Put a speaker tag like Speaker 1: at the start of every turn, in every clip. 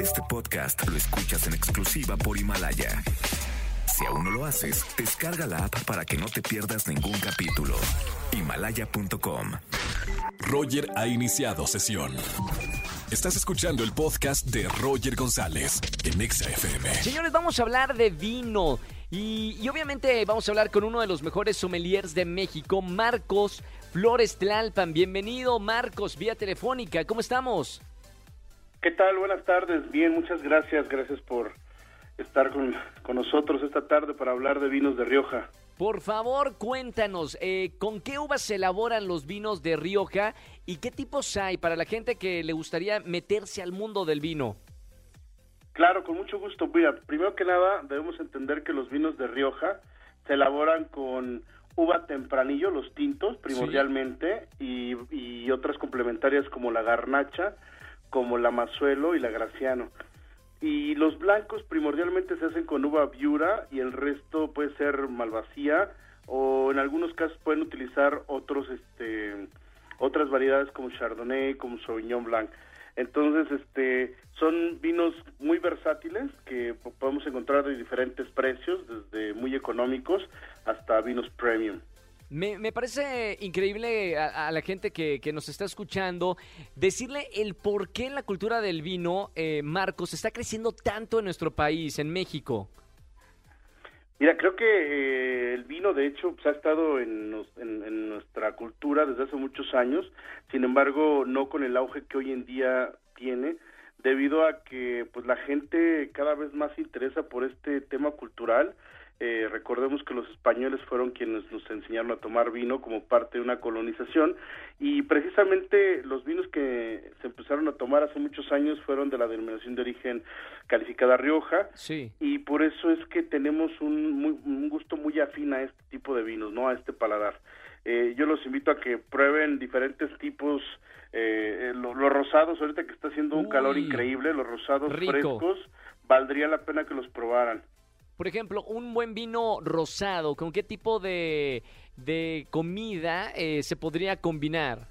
Speaker 1: Este podcast lo escuchas en exclusiva por Himalaya. Si aún no lo haces, descarga la app para que no te pierdas ningún capítulo. Himalaya.com.
Speaker 2: Roger ha iniciado sesión. Estás escuchando el podcast de Roger González en Exa FM.
Speaker 3: Señores, vamos a hablar de vino. Y, y obviamente vamos a hablar con uno de los mejores sommeliers de México, Marcos Flores Tlalpan. Bienvenido, Marcos, vía telefónica. ¿Cómo estamos?
Speaker 4: ¿Qué tal? Buenas tardes. Bien, muchas gracias. Gracias por estar con, con nosotros esta tarde para hablar de vinos de Rioja.
Speaker 3: Por favor, cuéntanos, eh, ¿con qué uvas se elaboran los vinos de Rioja y qué tipos hay para la gente que le gustaría meterse al mundo del vino?
Speaker 4: Claro, con mucho gusto. Mira, primero que nada debemos entender que los vinos de Rioja se elaboran con uva tempranillo, los tintos primordialmente, y, y otras complementarias como la garnacha, como la mazuelo y la graciano. Y los blancos primordialmente se hacen con uva viura y el resto puede ser malvasía o en algunos casos pueden utilizar otros este otras variedades como chardonnay, como sauvignon blanc. Entonces, este son vinos muy versátiles que podemos encontrar de diferentes precios, desde muy económicos hasta vinos premium.
Speaker 3: Me, me parece increíble a, a la gente que, nos está escuchando decirle el por qué la cultura del vino, eh, Marcos, está creciendo tanto en nuestro país, en México.
Speaker 4: Mira, creo que eh, el vino, de hecho, pues, ha estado en, en, en, nuestra cultura desde hace muchos años, sin embargo, no con el auge que hoy en día tiene, debido a que pues la gente cada vez más se interesa por este tema cultural. Eh, recordemos que los españoles fueron quienes nos enseñaron a tomar vino como parte de una colonización y precisamente los vinos que se empezaron a tomar hace muchos años fueron de la denominación de origen calificada Rioja
Speaker 3: sí.
Speaker 4: y por eso es que tenemos un, muy, un gusto muy afín a este tipo de vinos, no a este paladar. Eh, yo los invito a que prueben diferentes tipos, eh, los lo rosados, ahorita que está haciendo un
Speaker 3: Uy,
Speaker 4: calor increíble, los rosados
Speaker 3: rico.
Speaker 4: frescos, valdría la pena que los probaran.
Speaker 3: Por ejemplo, un buen vino rosado, ¿con qué tipo de, de comida eh, se podría combinar?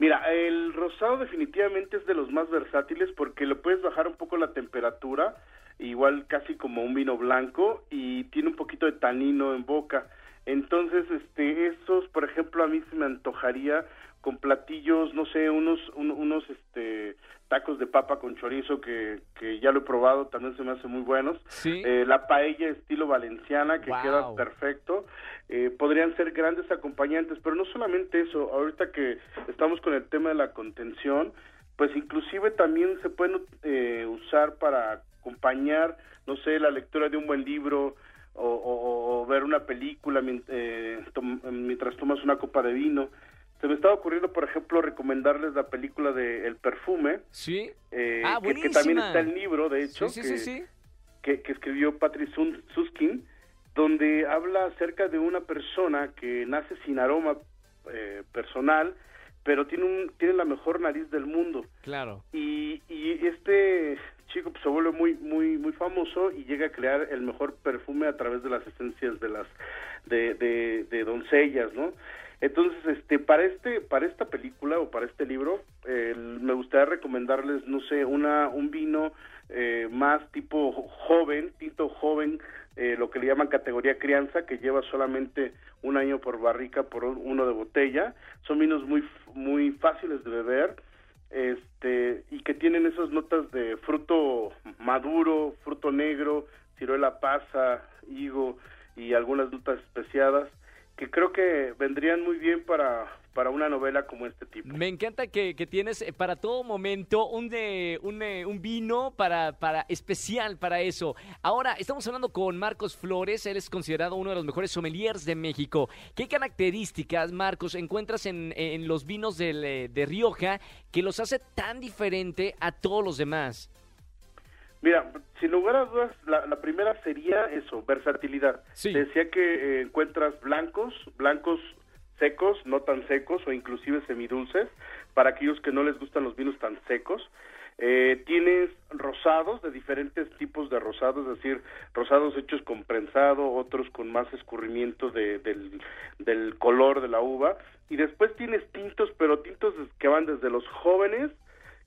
Speaker 4: Mira, el rosado definitivamente es de los más versátiles porque le puedes bajar un poco la temperatura, igual casi como un vino blanco, y tiene un poquito de tanino en boca. Entonces, este, esos, por ejemplo, a mí se me antojaría con platillos, no sé, unos, un, unos, este, tacos de papa con chorizo que, que ya lo he probado, también se me hace muy buenos.
Speaker 3: Sí.
Speaker 4: Eh, la paella estilo valenciana que
Speaker 3: Wow.
Speaker 4: queda perfecto. Eh, podrían ser grandes acompañantes, pero no solamente eso, ahorita que estamos con el tema de la contención, pues inclusive también se pueden eh, usar para acompañar, no sé, la lectura de un buen libro o, o- o ver una película mien- eh, tom- mientras tomas una copa de vino. Se me estaba ocurriendo, por ejemplo, recomendarles la película de El Perfume,
Speaker 3: ¿Sí?
Speaker 4: eh,
Speaker 3: Ah,
Speaker 4: que, que también está el libro, de hecho,
Speaker 3: sí, sí,
Speaker 4: que,
Speaker 3: sí, sí.
Speaker 4: que, que escribió Patrick Suskin, donde habla acerca de una persona que nace sin aroma eh, personal, pero tiene, un, tiene la mejor nariz del mundo.
Speaker 3: Claro.
Speaker 4: Y, y este chico pues, se vuelve muy muy muy famoso y llega a crear el mejor perfume a través de las esencias de las de, doncellas no entonces este para este para esta película o para este libro eh, me gustaría recomendarles no sé una un vino eh, más tipo jo- joven tinto joven eh, lo que le llaman categoría crianza que lleva solamente un año por barrica por un- uno de botella. Son vinos muy muy fáciles de beber este y que tienen esas notas de fruto maduro, fruto negro, ciruela pasa, higo y algunas notas especiadas que creo que vendrían muy bien para para una novela como este tipo.
Speaker 3: Me encanta que, que tienes eh, para todo momento un, de, un, eh, un vino para, para especial para eso. Ahora, estamos hablando con Marcos Flores, él es considerado uno de los mejores sommeliers de México. ¿Qué características, Marcos, encuentras en, en los vinos del, eh, de Rioja que los hace tan diferente a todos los demás?
Speaker 4: Mira, sin lugar a dudas, la, la primera sería eso, versatilidad.
Speaker 3: Sí.
Speaker 4: Decía que eh, encuentras blancos, blancos secos, no tan secos o inclusive semidulces, para aquellos que no les gustan los vinos tan secos. Eh, tienes rosados de diferentes tipos de rosados, es decir, rosados hechos con prensado, otros con más escurrimiento de, del, del color de la uva. Y después tienes tintos, pero tintos que van desde los jóvenes,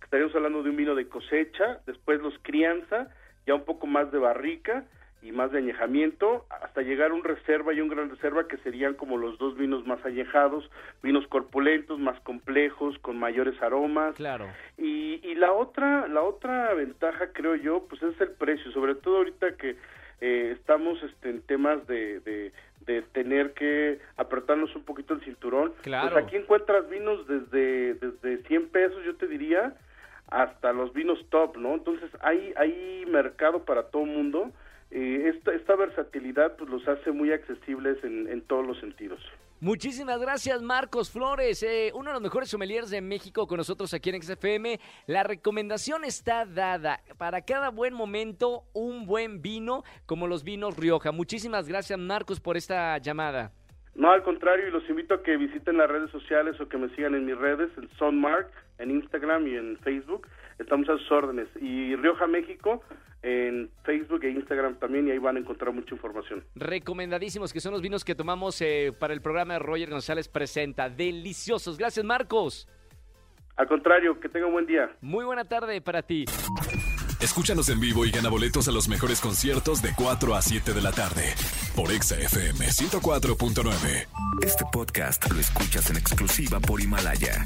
Speaker 4: estaríamos hablando de un vino de cosecha, después los crianza, ya un poco más de barrica y más de añejamiento, hasta llegar a un reserva y un gran reserva que serían como los dos vinos más añejados, vinos corpulentos, más complejos, con mayores aromas.
Speaker 3: Claro.
Speaker 4: Y, y la otra, la otra ventaja creo yo, pues es el precio, sobre todo ahorita que eh, estamos este, en temas de, de, de, tener que apretarnos un poquito el cinturón.
Speaker 3: Claro.
Speaker 4: Pues aquí encuentras vinos desde, desde 100 pesos, yo te diría, hasta los vinos top, ¿no? Entonces hay, hay mercado para todo mundo. Eh, esta, esta versatilidad pues los hace muy accesibles en, en todos los sentidos.
Speaker 3: Muchísimas gracias, Marcos Flores, eh, uno de los mejores sommeliers de México con nosotros aquí en XFM. La recomendación está dada. Para cada buen momento, un buen vino, como los vinos Rioja. Muchísimas gracias, Marcos, por esta llamada.
Speaker 4: No, al contrario, y los invito a que visiten las redes sociales o que me sigan en mis redes, en Sonmark, en Instagram y en Facebook. Estamos a sus órdenes. Y Rioja México, en Facebook e Instagram también, y ahí van a encontrar mucha información.
Speaker 3: Recomendadísimos que son los vinos que tomamos eh, para el programa de Roger González Presenta. Deliciosos. Gracias, Marcos.
Speaker 4: Al contrario, que tenga un buen día.
Speaker 3: Muy buena tarde para ti.
Speaker 2: Escúchanos en vivo y gana boletos a los mejores conciertos de 4 a 7 de la tarde por Exa FM 104.9.
Speaker 1: Este podcast lo escuchas en exclusiva por Himalaya.